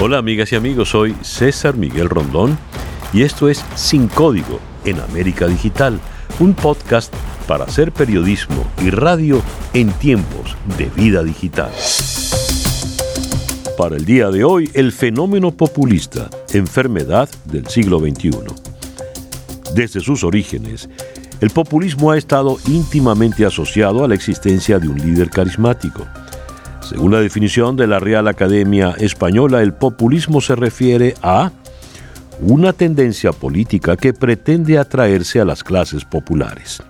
Hola amigas y amigos, soy César Miguel Rondón y esto es Sin Código en América Digital, un podcast para hacer periodismo y radio en tiempos de vida digital. Para el día de hoy, el fenómeno populista, enfermedad del siglo XXI. Desde sus orígenes, el populismo ha estado íntimamente asociado a la existencia de un líder carismático según la definición de la Real Academia Española, el populismo se refiere a una tendencia política que pretende atraerse a las clases populares.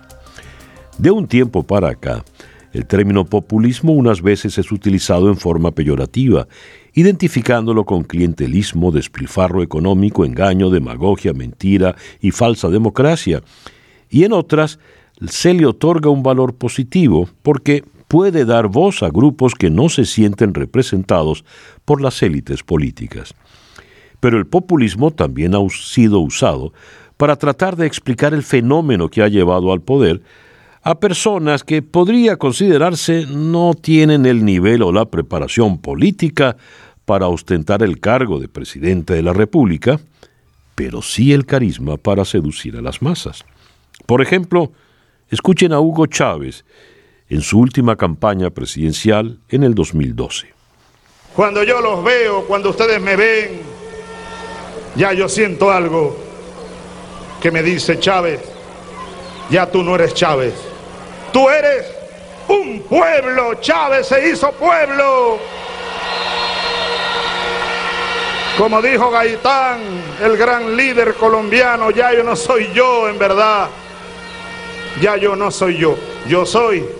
De un tiempo para acá, el término populismo unas veces es utilizado en forma peyorativa, identificándolo con clientelismo, despilfarro económico, engaño, demagogia, mentira y falsa democracia, y en otras se le otorga un valor positivo porque puede dar voz a grupos que no se sienten representados por las élites políticas. Pero el populismo también ha sido usado para tratar de explicar el fenómeno que ha llevado al poder a personas que podría considerarse no tienen el nivel o la preparación política para ostentar el cargo de presidente de la República, pero sí el carisma para seducir a las masas. Por ejemplo, escuchen a Hugo Chávez, en su última campaña presidencial en el 2012. Cuando yo los veo, cuando ustedes me ven, ya yo siento algo que me dice Chávez, ya tú no eres Chávez, tú eres un pueblo, Chávez se hizo pueblo. Como dijo Gaitán, el gran líder colombiano, ya yo no soy yo en verdad, ya yo no soy yo, yo soy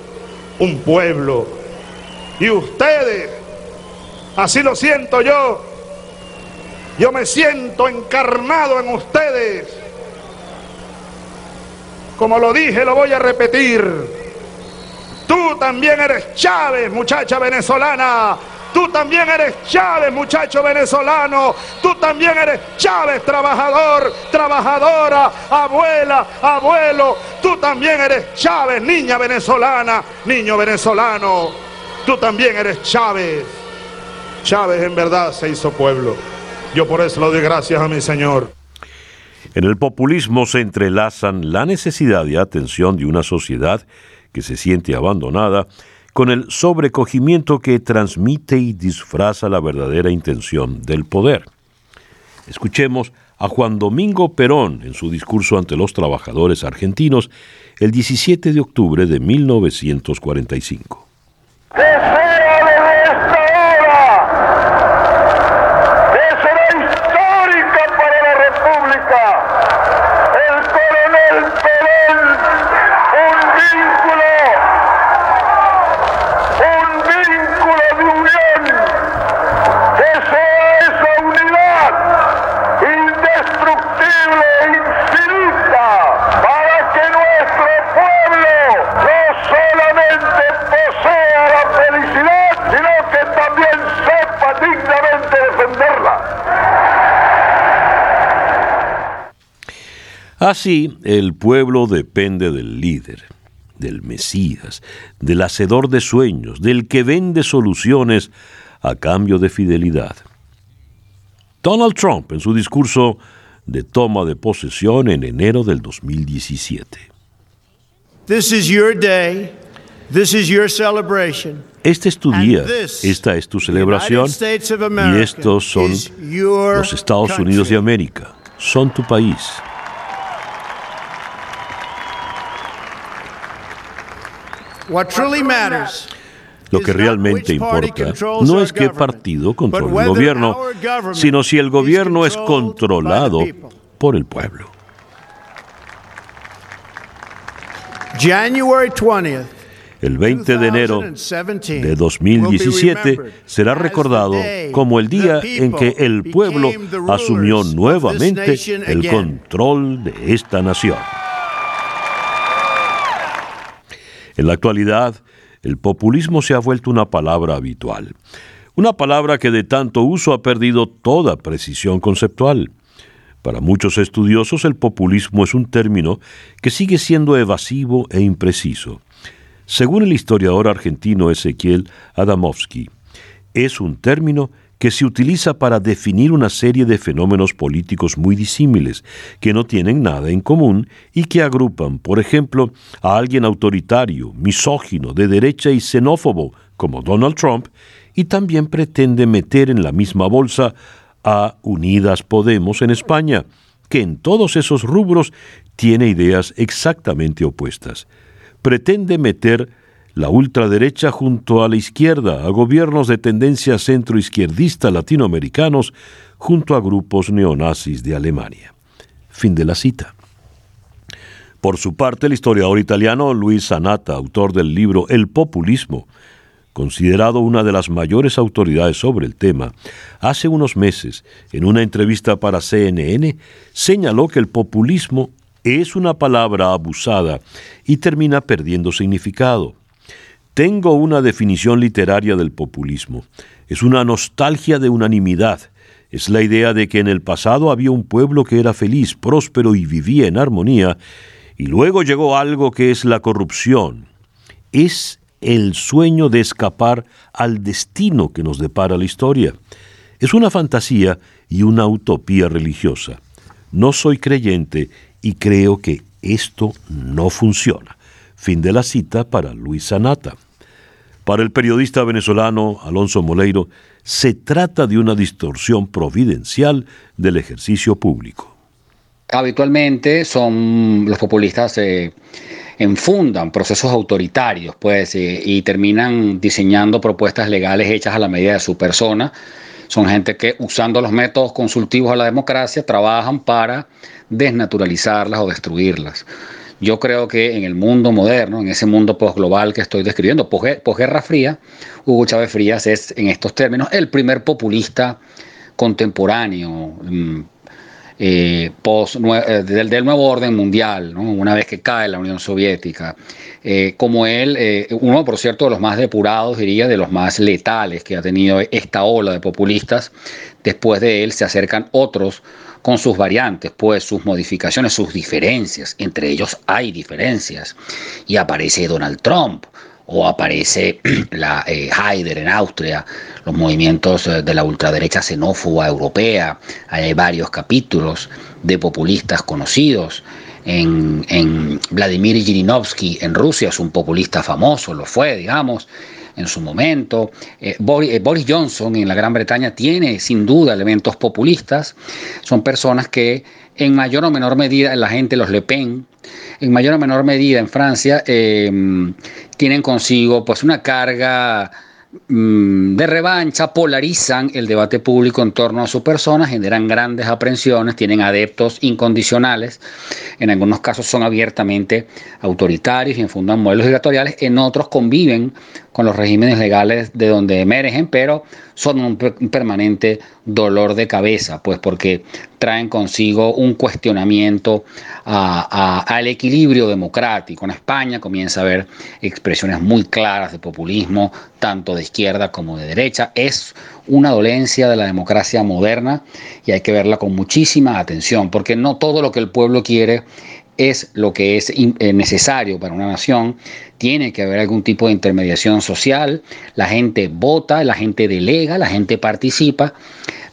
un pueblo. Y ustedes, así lo siento yo, yo me siento encarnado en ustedes. Como lo dije, lo voy a repetir. Tú también eres Chávez, muchacha venezolana. Tú también eres Chávez, muchacho venezolano. Tú también eres Chávez, trabajador, trabajadora, abuela, abuelo. Tú también eres Chávez, niña venezolana, niño venezolano. Tú también eres Chávez. Chávez en verdad se hizo pueblo. Yo por eso le doy gracias a mi Señor. En el populismo se entrelazan la necesidad de atención de una sociedad que se siente abandonada con el sobrecogimiento que transmite y disfraza la verdadera intención del poder. Escuchemos a Juan Domingo Perón en su discurso ante los trabajadores argentinos el 17 de octubre de 1945. Así, el pueblo depende del líder, del Mesías, del hacedor de sueños, del que vende soluciones a cambio de fidelidad. Donald Trump en su discurso de toma de posesión en enero del 2017. This is your day. This is your celebration. Este es tu día, esta es tu celebración y estos son los Estados Unidos de América, son tu país. Lo que realmente importa no es qué partido controla el gobierno, sino si el gobierno es controlado por el pueblo. El 20 de enero de 2017 será recordado como el día en que el pueblo asumió nuevamente el control de esta nación. En la actualidad, el populismo se ha vuelto una palabra habitual, una palabra que de tanto uso ha perdido toda precisión conceptual. Para muchos estudiosos el populismo es un término que sigue siendo evasivo e impreciso. Según el historiador argentino Ezequiel Adamovsky, es un término que se utiliza para definir una serie de fenómenos políticos muy disímiles, que no tienen nada en común y que agrupan, por ejemplo, a alguien autoritario, misógino, de derecha y xenófobo, como Donald Trump, y también pretende meter en la misma bolsa a Unidas Podemos en España, que en todos esos rubros tiene ideas exactamente opuestas. Pretende meter la ultraderecha junto a la izquierda, a gobiernos de tendencia centroizquierdista latinoamericanos, junto a grupos neonazis de Alemania. Fin de la cita. Por su parte, el historiador italiano Luis Sanata, autor del libro El populismo, considerado una de las mayores autoridades sobre el tema, hace unos meses, en una entrevista para CNN, señaló que el populismo es una palabra abusada y termina perdiendo significado. Tengo una definición literaria del populismo. Es una nostalgia de unanimidad. Es la idea de que en el pasado había un pueblo que era feliz, próspero y vivía en armonía, y luego llegó algo que es la corrupción. Es el sueño de escapar al destino que nos depara la historia. Es una fantasía y una utopía religiosa. No soy creyente y creo que esto no funciona. Fin de la cita para Luis Sanata. Para el periodista venezolano Alonso Moleiro, se trata de una distorsión providencial del ejercicio público. Habitualmente son los populistas eh, enfundan procesos autoritarios, pues, eh, y terminan diseñando propuestas legales hechas a la medida de su persona. Son gente que, usando los métodos consultivos a la democracia, trabajan para desnaturalizarlas o destruirlas. Yo creo que en el mundo moderno, en ese mundo postglobal que estoy describiendo, posguerra fría, Hugo Chávez Frías es, en estos términos, el primer populista contemporáneo, mm, eh, post, eh, del, del, nuevo orden mundial, una vez que cae la Unión Soviética. Eh, como él, uno por cierto de los más depurados, diría, de los más letales que ha tenido esta ola de populistas, después de él se acercan otros con sus variantes, pues sus modificaciones, sus diferencias, entre ellos hay diferencias, y aparece Donald Trump, o aparece la eh, Haider en Austria, los movimientos eh, de la ultraderecha xenófoba europea, hay varios capítulos de populistas conocidos. En, en Vladimir Zhirinovsky en Rusia es un populista famoso, lo fue, digamos en su momento. Eh, eh, Boris, Johnson en la Gran Bretaña tiene sin duda elementos populistas. Son personas que en mayor o menor medida la gente, los Le Pen, en mayor o menor medida en Francia, eh, tienen consigo pues una carga Mm, de revancha, polarizan el debate público en torno a su persona, generan grandes aprensiones, tienen adeptos incondicionales, en algunos casos son abiertamente autoritarios y enfundan modelos dictatoriales, en otros conviven con los regímenes legales de donde emergen, pero son un, permanente dolor de cabeza, pues porque traen consigo un cuestionamiento al equilibrio democrático. En España comienza a haber expresiones muy claras de populismo, tanto de izquierda como de derecha. Es una dolencia de la democracia moderna y hay que verla con muchísima atención, porque no todo lo que el pueblo quiere es lo que es eh, necesario para una nación. Tiene que haber algún tipo de intermediación social. La gente vota, la gente delega, la gente participa,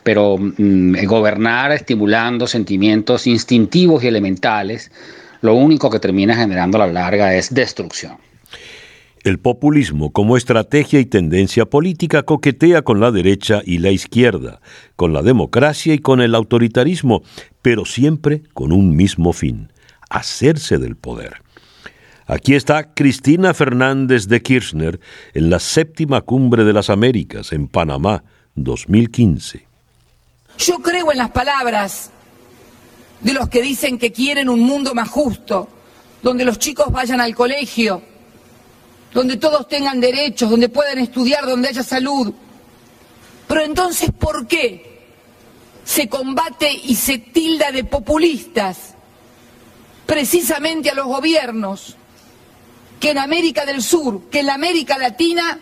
pero mm, gobernar estimulando sentimientos instintivos y elementales, lo único que termina generando a la larga es destrucción. El populismo como estrategia y tendencia política coquetea con la derecha y la izquierda, con la democracia y con el autoritarismo, pero siempre con un mismo fin, hacerse del poder. Aquí está Cristina Fernández de Kirchner en la séptima cumbre de las Américas en Panamá 2015. Yo creo en las palabras de los que dicen que quieren un mundo más justo, donde los chicos vayan al colegio, donde todos tengan derechos, donde puedan estudiar, donde haya salud. Pero entonces, ¿por qué se combate y se tilda de populistas precisamente a los gobiernos que en América del Sur, que en la América Latina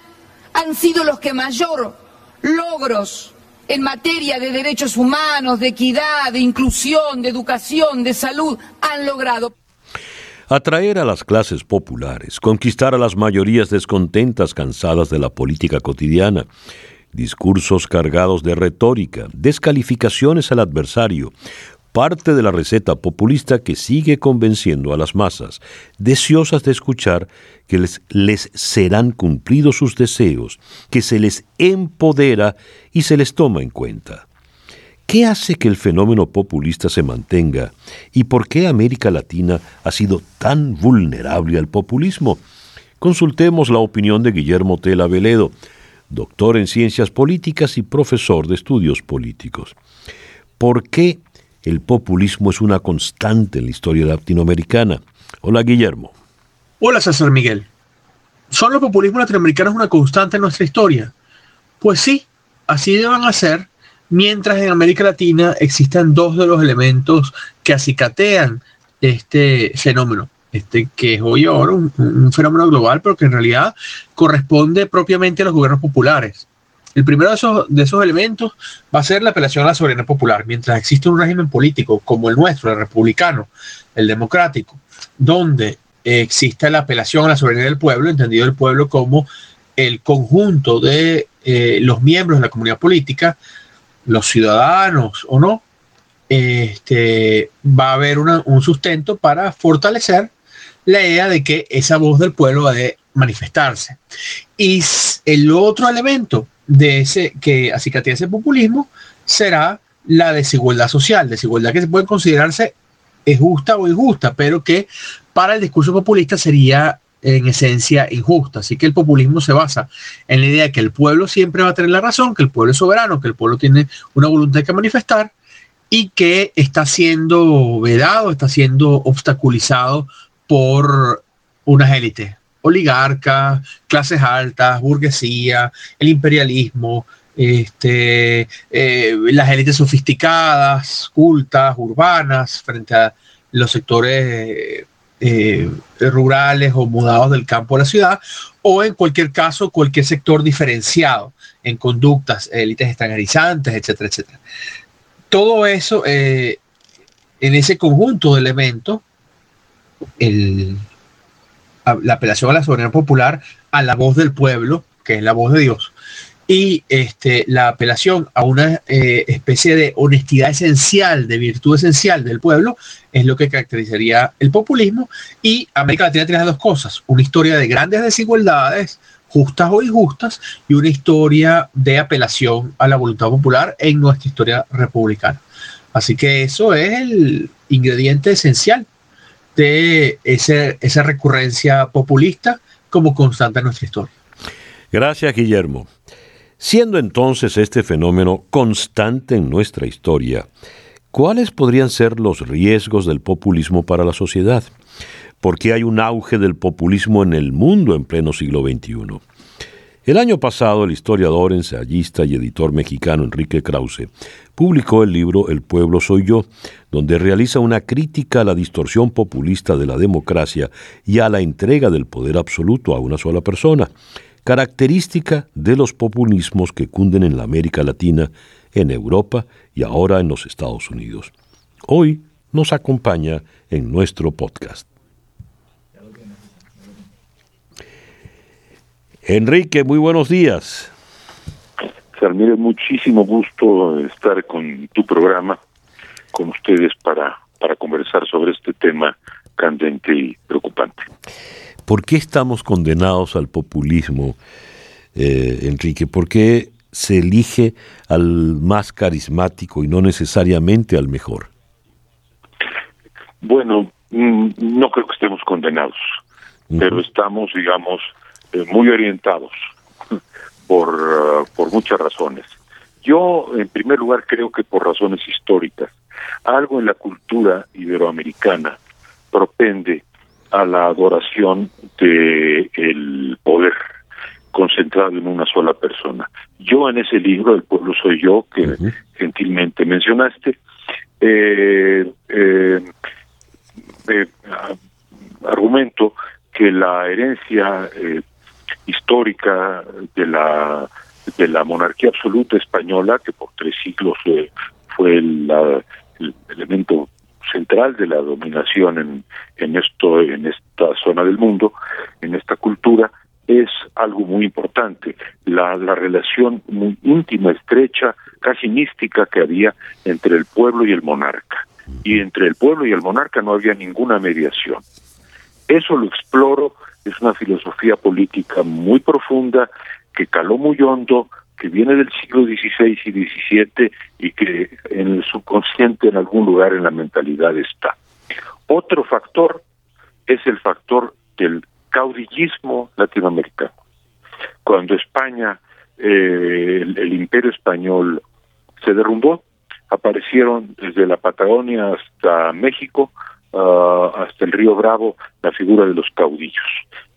han sido los que mayor logros en materia de derechos humanos, de equidad, de inclusión, de educación, de salud, han logrado. Atraer a las clases populares, conquistar a las mayorías descontentas cansadas de la política cotidiana, discursos cargados de retórica, descalificaciones al adversario, parte de la receta populista que sigue convenciendo a las masas, deseosas de escuchar que les, serán cumplidos sus deseos, que se les empodera y se les toma en cuenta. ¿Qué hace que el fenómeno populista se mantenga y por qué América Latina ha sido tan vulnerable al populismo? Consultemos la opinión de Guillermo Tela Veledo, doctor en ciencias políticas y profesor de estudios políticos. ¿Por qué el populismo es una constante en la historia latinoamericana? Hola Guillermo. Hola César Miguel. ¿Son los populismos latinoamericanos una constante en nuestra historia? Pues sí, así deben ser, mientras en América Latina existen dos de los elementos que acicatean este fenómeno este, que es hoy ahora un, fenómeno global, pero que en realidad corresponde propiamente a los gobiernos populares. El primero de esos, de elementos va a ser la apelación a la soberanía popular. Mientras existe un régimen político como el nuestro, el republicano, el democrático, donde existe la apelación a la soberanía del pueblo, entendido el pueblo como el conjunto de eh, los miembros de la comunidad política, los ciudadanos o no, este, va a haber un sustento para fortalecer la idea de que esa voz del pueblo va a manifestarse. Y el otro elemento de ese que acicatea ese populismo será la desigualdad social, desigualdad que se puede considerarse justa o injusta, pero que para el discurso populista sería en esencia injusta. Así que el populismo se basa en la idea de que el pueblo siempre va a tener la razón, que el pueblo es soberano, que el pueblo tiene una voluntad que manifestar y que está siendo vedado, está siendo obstaculizado por unas élites, oligarcas, clases altas, burguesía, el imperialismo, este, eh, las élites sofisticadas, cultas, urbanas, frente a los sectores eh, rurales o mudados del campo a la ciudad, o en cualquier caso, cualquier sector diferenciado en conductas, élites estangarizantes, etcétera, etcétera. Todo eso, eh, en ese conjunto de elementos, el, la apelación a la soberanía popular a la voz del pueblo, que es la voz de Dios, y este, la apelación a una eh, especie de honestidad esencial, de virtud esencial del pueblo, es lo que caracterizaría el populismo. Y América Latina tiene dos cosas, una historia de grandes desigualdades, justas o injustas, y una historia de apelación a la voluntad popular en nuestra historia republicana. Así que eso es el ingrediente esencial de esa recurrencia populista como constante en nuestra historia. Gracias, Guillermo. Siendo entonces este fenómeno constante en nuestra historia, ¿cuáles podrían ser los riesgos del populismo para la sociedad? ¿Por qué hay un auge del populismo en el mundo en pleno siglo XXI? El año pasado, el historiador, ensayista y editor mexicano Enrique Krause publicó el libro El pueblo soy yo, donde realiza una crítica a la distorsión populista de la democracia y a la entrega del poder absoluto a una sola persona, característica de los populismos que cunden en la América Latina, en Europa y ahora en los Estados Unidos. Hoy nos acompaña en nuestro podcast. Enrique, muy buenos días. Salmire, muchísimo gusto estar con tu programa, con ustedes para, para conversar sobre este tema candente y preocupante. ¿Por qué estamos condenados al populismo, eh, Enrique? ¿Por qué se elige al más carismático y no necesariamente al mejor? Bueno, mm, no creo que estemos condenados, pero estamos, digamos, eh, muy orientados por, uh, por muchas razones. Yo, en primer lugar, creo que por razones históricas. Algo en la cultura iberoamericana propende a la adoración de el poder concentrado en una sola persona. Yo en ese libro, El pueblo soy yo, que gentilmente mencionaste, eh, eh, eh, argumento que la herencia histórica de la de la monarquía absoluta española que por tres siglos fue, fue el elemento central de la dominación en, en esto en esta zona del mundo en esta cultura es algo muy importante, la, la relación muy íntima, estrecha, casi mística que había entre el pueblo y el monarca. Y entre el pueblo y el monarca no había ninguna mediación. Eso lo exploro, es una filosofía política muy profunda que caló muy hondo, que viene del siglo XVI y XVII y que en el subconsciente en algún lugar en la mentalidad está. Otro factor es el factor del caudillismo latinoamericano. Cuando España, eh, el, imperio español se derrumbó, aparecieron desde la Patagonia hasta México, ah, hasta el río Bravo, la figura de los caudillos,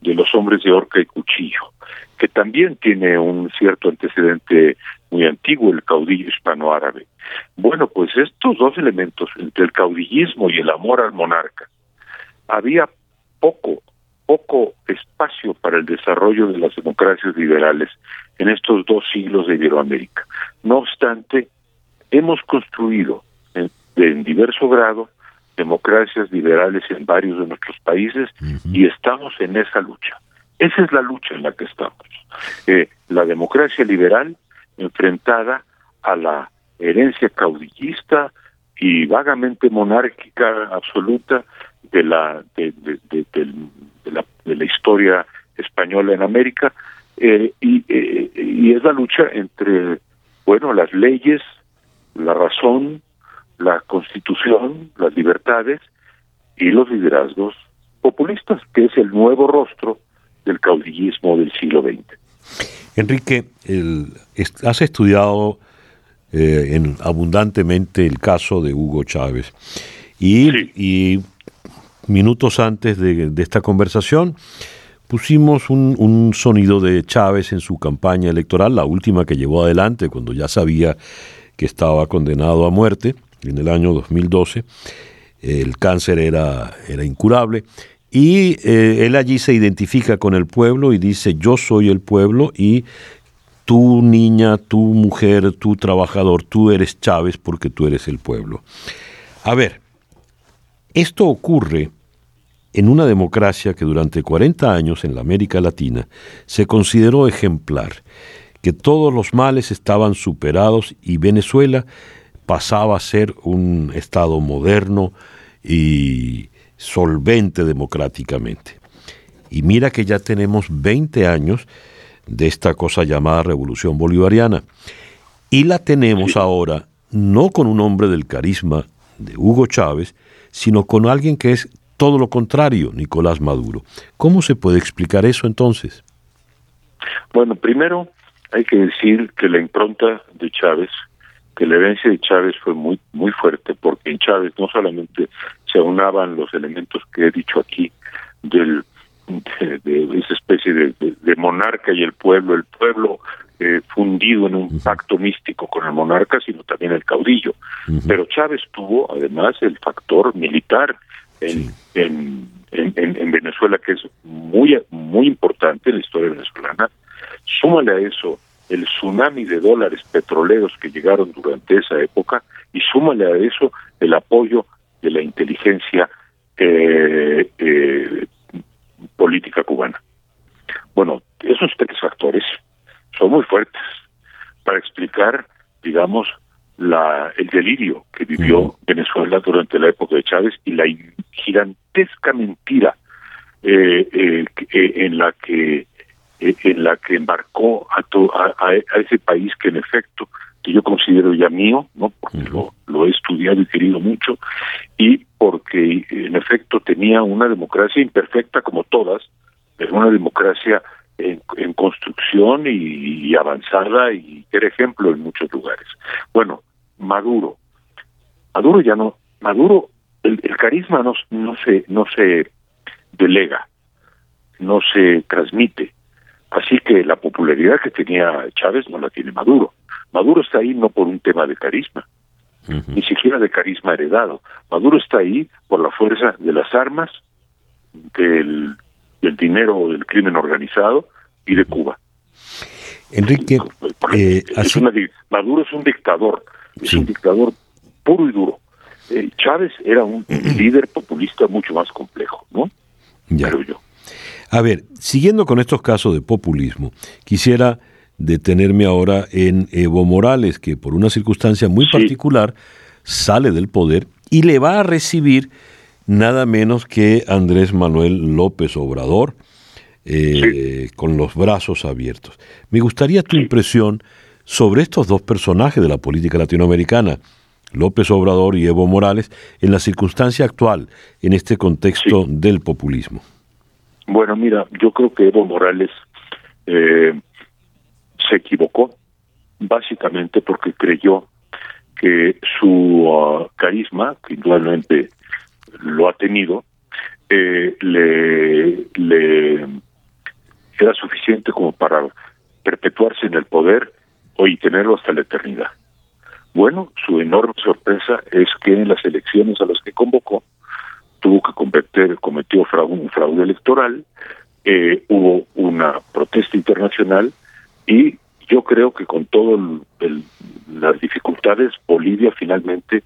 de los hombres de horca y cuchillo, que también tiene un cierto antecedente muy antiguo, el caudillo hispano-árabe. Bueno, pues estos dos elementos, entre el caudillismo y el amor al monarca, había poco poco espacio para el desarrollo de las democracias liberales en estos dos siglos de Iberoamérica. No obstante, hemos construido en, en diverso grado democracias liberales en varios de nuestros países y estamos en esa lucha. Esa es la lucha en la que estamos. Eh, la democracia liberal enfrentada a la herencia caudillista y vagamente monárquica absoluta de la de, la, de la historia española en América eh, y, eh, y es la lucha entre bueno las leyes la razón la constitución las libertades y los liderazgos populistas que es el nuevo rostro del caudillismo del siglo XX Enrique el, has estudiado eh, en, abundantemente el caso de Hugo Chávez. Y, y minutos antes de, esta conversación, pusimos un, un, sonido de Chávez en su campaña electoral, la última que llevó adelante cuando ya sabía que estaba condenado a muerte en el año 2012. El cáncer era, era incurable. Y eh, él allí se identifica con el pueblo y dice, yo soy el pueblo y tú niña, tú mujer, tú trabajador, tú eres Chávez porque tú eres el pueblo. A ver, esto ocurre en una democracia que durante 40 años en la América Latina se consideró ejemplar, que todos los males estaban superados y Venezuela pasaba a ser un Estado moderno y solvente democráticamente. Y mira que ya tenemos 20 años de esta cosa llamada revolución bolivariana. Y la tenemos ahora no con un hombre del carisma de Hugo Chávez, sino con alguien que es todo lo contrario, Nicolás Maduro. ¿Cómo se puede explicar eso entonces? Bueno, primero hay que decir que la impronta de Chávez, que la herencia de Chávez fue muy muy fuerte, porque en Chávez no solamente se aunaban los elementos que he dicho aquí del de, esa especie de, monarca y el pueblo, el pueblo eh, fundido en un pacto místico con el monarca, sino también el caudillo. Pero Chávez tuvo además el factor militar, en, en, en, Venezuela, que es muy, muy importante en la historia venezolana. Súmale a eso el tsunami de dólares petroleros que llegaron durante esa época y súmale a eso el apoyo de la inteligencia eh, eh, política cubana. Bueno, esos tres factores son muy fuertes para explicar, digamos, la, el delirio que vivió Venezuela durante la época de Chávez y la gigantesca mentira eh, eh, eh, en la que en la que embarcó a, a, ese país que en efecto que yo considero ya mío, no porque lo, lo he estudiado y querido mucho y porque en efecto tenía una democracia imperfecta como todas, pero una democracia en, construcción y, avanzada y era ejemplo en muchos lugares. Bueno, Maduro. Maduro ya no, Maduro, el, carisma no, no se, no se delega, no se transmite. Así que la popularidad que tenía Chávez no la tiene Maduro. Maduro está ahí no por un tema de carisma, ni siquiera de carisma heredado. Maduro está ahí por la fuerza de las armas, del, del dinero del crimen organizado y de Cuba. Enrique, eh, Maduro es un dictador, es un dictador puro y duro. Eh, Chávez era un líder populista mucho más complejo, ¿no? Ya. yo. A ver, siguiendo con estos casos de populismo, quisiera detenerme ahora en Evo Morales, que por una circunstancia muy particular sale del poder y le va a recibir nada menos que Andrés Manuel López Obrador, eh, con los brazos abiertos. Me gustaría tu impresión sobre estos dos personajes de la política latinoamericana, López Obrador y Evo Morales, en la circunstancia actual, en este contexto del populismo. Bueno, mira, yo creo que Evo Morales eh, se equivocó, básicamente porque creyó que su uh, carisma, que indudablemente lo ha tenido, eh, le, le era suficiente como para perpetuarse en el poder y tenerlo hasta la eternidad. Bueno, su enorme sorpresa es que en las elecciones a las que convocó tuvo que cometer, cometió fraude, un fraude electoral, eh, hubo una protesta internacional y yo creo que con todas las dificultades Bolivia finalmente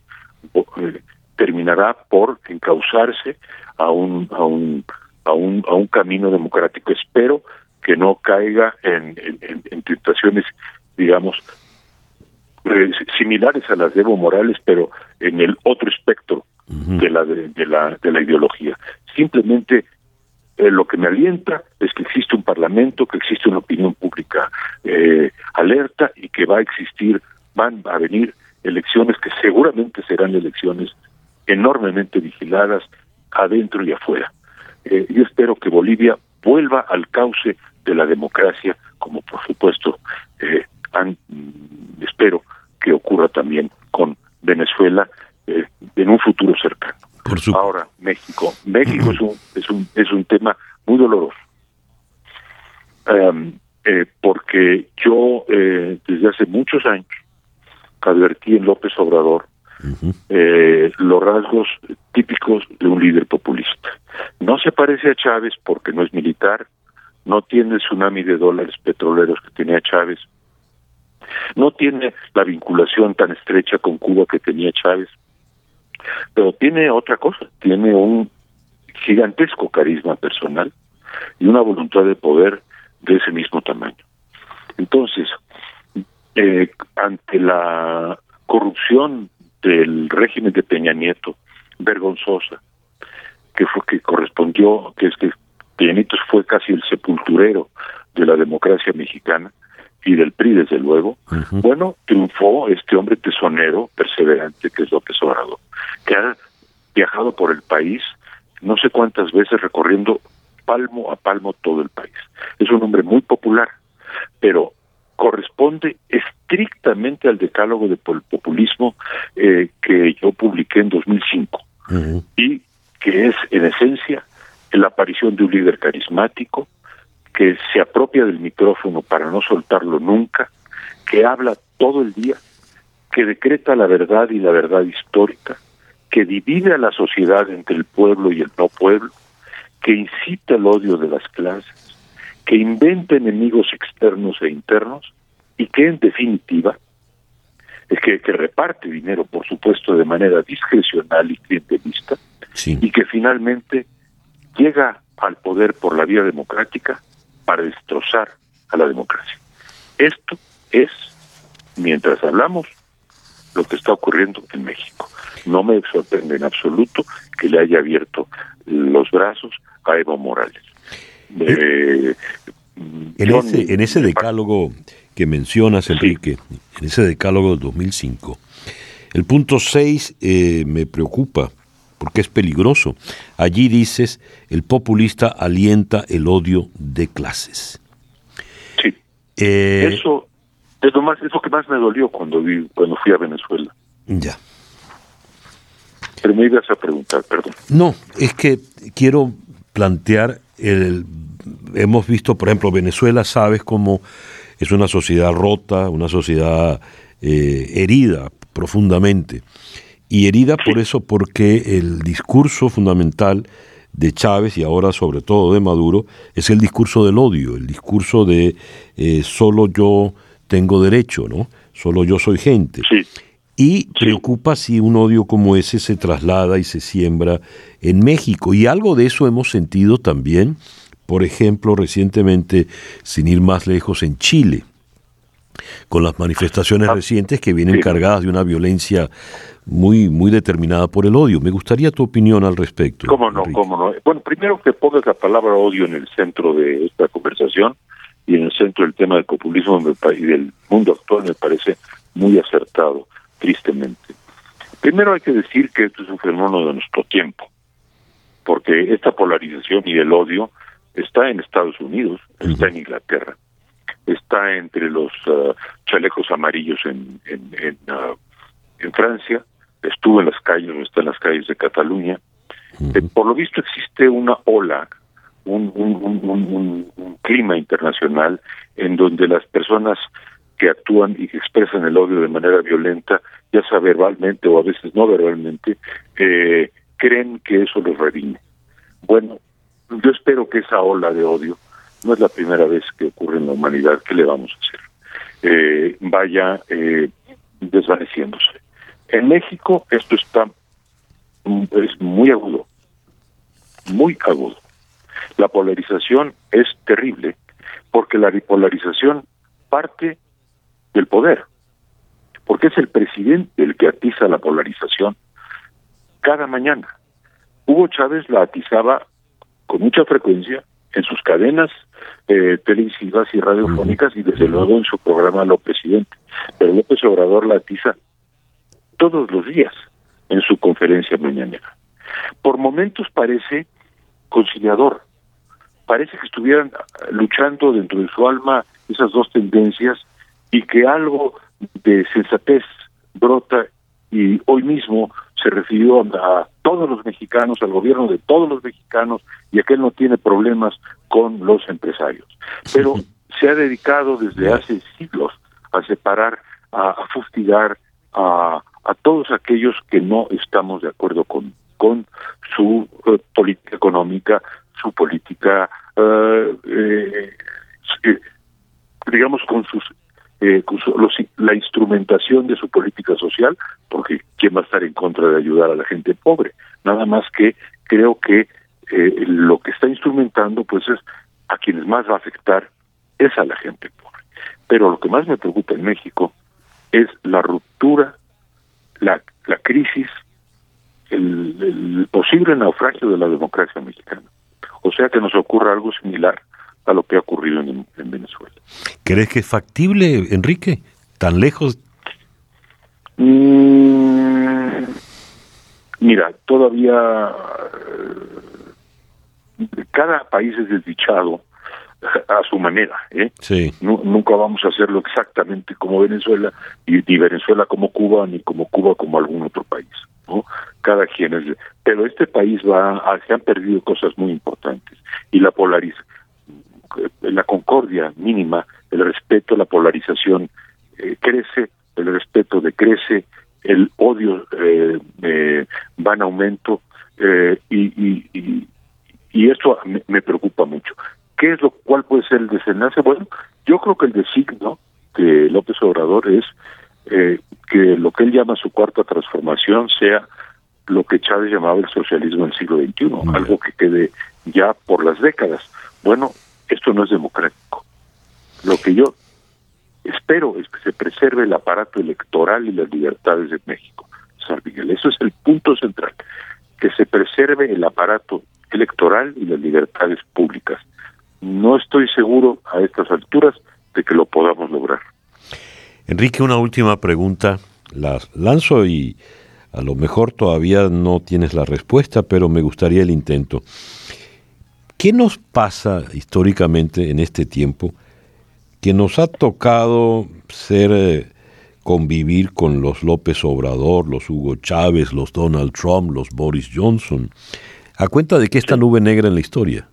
eh, terminará por encauzarse a un a un a un a un camino democrático. Espero que no caiga en, en, tentaciones digamos eh, similares a las de Evo Morales pero en el otro espectro de la de, la de la ideología simplemente eh, lo que me alienta es que existe un parlamento, que existe una opinión pública eh, alerta y que va a existir, van a venir elecciones que seguramente serán elecciones enormemente vigiladas adentro y afuera. Eh, yo espero que Bolivia vuelva al cauce de la democracia, como por supuesto han, mm, espero que ocurra también con Venezuela en un futuro cercano. Ahora, México. México es un, es un, es un tema muy doloroso. Em, eh, porque yo eh, desde hace muchos años advertí en López Obrador eh, los rasgos típicos de un líder populista. No se parece a Chávez porque no es militar, no tiene el tsunami de dólares petroleros que tenía Chávez, no tiene la vinculación tan estrecha con Cuba que tenía Chávez, pero tiene otra cosa, tiene un gigantesco carisma personal y una voluntad de poder de ese mismo tamaño. Entonces, eh, ante la corrupción del régimen de Peña Nieto, vergonzosa, que fue que correspondió, que es que Peña Nieto fue casi el sepulturero de la democracia mexicana, y del PRI, desde luego, bueno, triunfó este hombre tesonero, perseverante, que es López Obrador, que ha viajado por el país no sé cuántas veces recorriendo palmo a palmo todo el país. Es un hombre muy popular, pero corresponde estrictamente al decálogo de populismo eh, que yo publiqué en 2005 y que es en esencia la aparición de un líder carismático, que se apropia del micrófono para no soltarlo nunca, que habla todo el día, que decreta la verdad y la verdad histórica, que divide a la sociedad entre el pueblo y el no pueblo, que incita el odio de las clases, que inventa enemigos externos e internos y que en definitiva es que, que reparte dinero, por supuesto, de manera discrecional y clientelista, y que finalmente llega al poder por la vía democrática para destrozar a la democracia. Esto es, mientras hablamos, lo que está ocurriendo en México. No me sorprende en absoluto que le haya abierto los brazos a Evo Morales. Eh, en, ese, en ese decálogo que mencionas, Enrique, en ese decálogo del 2005, el punto 6 eh, me preocupa porque es peligroso. Allí dices, el populista alienta el odio de clases. Sí. Eh, eso es lo, más, es que más me dolió cuando, vi, cuando fui a Venezuela. Ya. Pero me ibas a preguntar, perdón. No, es que quiero plantear el... Hemos visto, por ejemplo, Venezuela, sabes cómo es una sociedad rota, una sociedad eh, herida profundamente y herida por eso porque el discurso fundamental de Chávez y ahora sobre todo de Maduro es el discurso del odio, el discurso de eh, solo yo tengo derecho, ¿no? Solo yo soy gente. Y preocupa si un odio como ese se traslada y se siembra en México. Y algo de eso hemos sentido también por ejemplo, recientemente, sin ir más lejos, en Chile, con las manifestaciones Ah, recientes que vienen sí. cargadas de una violencia muy, muy determinada por el odio. Me gustaría tu opinión al respecto. ¿Cómo no? Enrique. ¿Cómo no? Bueno, primero que pongas la palabra odio en el centro de esta conversación y en el centro del tema del populismo y del mundo actual me parece muy acertado, tristemente. Primero hay que decir que esto es un fenómeno de nuestro tiempo, porque esta polarización y el odio está en Estados Unidos, está en Inglaterra, está entre los ah, chalecos amarillos en, en, en, ah, en Francia, estuvo en las calles, está en las calles de Cataluña. Eh, por lo visto existe una ola, un, un, un, un- un- un clima internacional en donde las personas que actúan y que expresan el odio de manera violenta, ya sea verbalmente o a veces no verbalmente, eh, creen que eso los redime. Bueno, yo espero que esa ola de odio no es la primera vez que ocurre en la humanidad, ¿qué le vamos a hacer? Eh, vaya eh, desvaneciéndose. En México esto está mm, es muy agudo, muy agudo. La polarización es terrible porque la bipolarización parte del poder, porque es el presidente el que atiza la polarización cada mañana. Hugo Chávez la atizaba con mucha frecuencia en sus cadenas eh, televisivas y radiofónicas y desde luego en su programa Lo Presidente. Pero López Obrador la atiza todos los días en su conferencia mañanera. Por momentos parece conciliador, parece que estuvieran luchando dentro de su alma esas dos tendencias y que algo de sensatez brota y hoy mismo se refirió a todos los mexicanos, al gobierno de todos los mexicanos y a que él no tiene problemas con los empresarios. Pero se ha dedicado desde hace siglos a separar, a, a fustigar a, a todos aquellos que no estamos de acuerdo con, con su eh, política económica, su política, eh, eh, eh, digamos, con sus eh, los- la instrumentación de su política social, porque ¿quién va a estar en contra de ayudar a la gente pobre? Nada más que creo que eh, lo que está instrumentando, pues es a quienes más va a afectar es a la gente pobre. Pero lo que más me preocupa en México es la ruptura, la, la crisis, el posible naufragio de la democracia mexicana. O sea que nos ocurra algo similar a lo que ha ocurrido en, en Venezuela. ¿Crees que es factible, Enrique? ¿Tan lejos? Mm, mira, todavía eh, cada país es desdichado a su manera, ¿eh? Sí. Nu- nunca vamos a hacerlo exactamente como Venezuela, y ni Venezuela como Cuba, ni como Cuba como algún otro país, ¿no? Cada quien es... Pero este país va, a- se han perdido cosas muy importantes, y la polarización, la concordia mínima, el respeto, la polarización eh, crece, el respeto decrece, el odio eh, eh, va en aumento, eh, y, y, y, y esto me, me preocupa mucho. ¿Qué es lo cuál puede ser el desenlace? Bueno, yo creo que el designo de López Obrador es eh, que lo que él llama su cuarta transformación sea lo que Chávez llamaba el socialismo del siglo XXI, algo que quede ya por las décadas. Bueno, esto no es democrático. Lo que yo espero es que se preserve el aparato electoral y las libertades de México. San Miguel, eso es el punto central, que se preserve el aparato electoral y las libertades públicas. No estoy seguro a estas alturas de que lo podamos lograr. Enrique, una última pregunta. La lanzo y a lo mejor todavía no tienes la respuesta, pero me gustaría el intento. ¿Qué nos pasa históricamente en este tiempo que nos ha tocado ser eh, convivir con los López Obrador, los Hugo Chávez, los Donald Trump, los Boris Johnson? ¿A cuenta de que esta nube negra en la historia?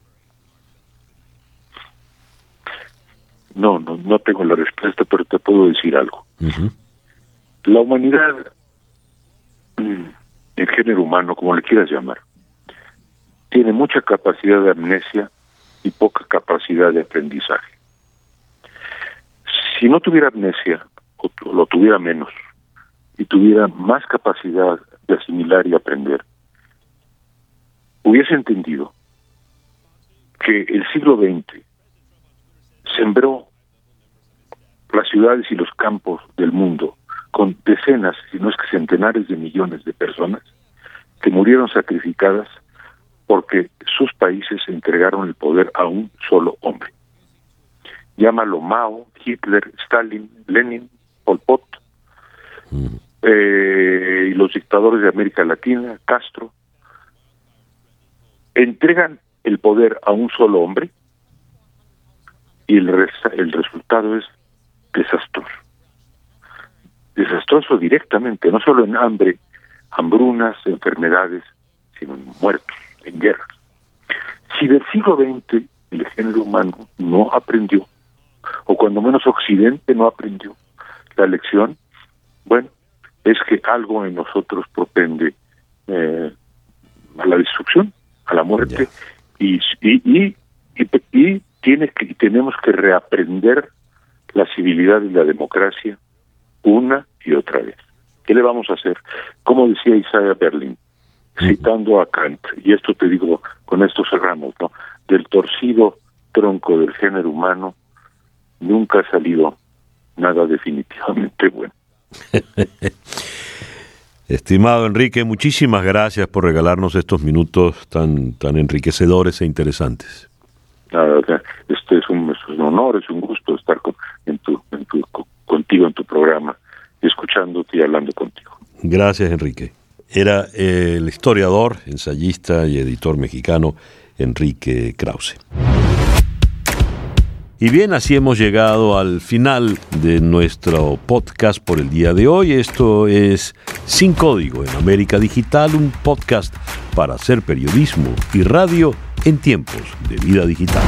No, no, no tengo la respuesta, pero te puedo decir algo. La humanidad, mm, el género humano, como le quieras llamar, tiene mucha capacidad de amnesia y poca capacidad de aprendizaje. Si no tuviera amnesia, o lo tuviera menos, y tuviera más capacidad de asimilar y aprender, hubiese entendido que el siglo XX sembró las ciudades y los campos del mundo con decenas, si no es que centenares de millones de personas que murieron sacrificadas porque sus países entregaron el poder a un solo hombre. Llámalo Mao, Hitler, Stalin, Lenin, Pol Pot, eh, y los dictadores de América Latina, Castro, entregan el poder a un solo hombre y el, el resultado es desastroso. Desastroso directamente, no solo en hambre, hambrunas, enfermedades, sino en muertos, en guerras. Si del siglo XX el género humano no aprendió, o cuando menos Occidente no aprendió la lección, bueno, es que algo en nosotros propende eh, a la destrucción, a la muerte, y, y, y, tiene que, tenemos que reaprender la civilidad y la democracia una y otra vez. ¿Qué le vamos a hacer? Como decía Isaiah Berlin, citando a Kant, y esto te digo, con esto cerramos, ¿no? Del torcido tronco del género humano nunca ha salido nada definitivamente bueno. Estimado Enrique, muchísimas gracias por regalarnos estos minutos tan, tan enriquecedores e interesantes. este es un, honor, es un gusto estar en tu, contigo en tu programa, escuchándote y hablando contigo. Gracias, Enrique. Era el historiador, ensayista y editor mexicano Enrique Krause. Y bien, así hemos llegado al final de nuestro podcast por el día de hoy. Esto es Sin Código en América Digital, un podcast para hacer periodismo y radio en tiempos de vida digital.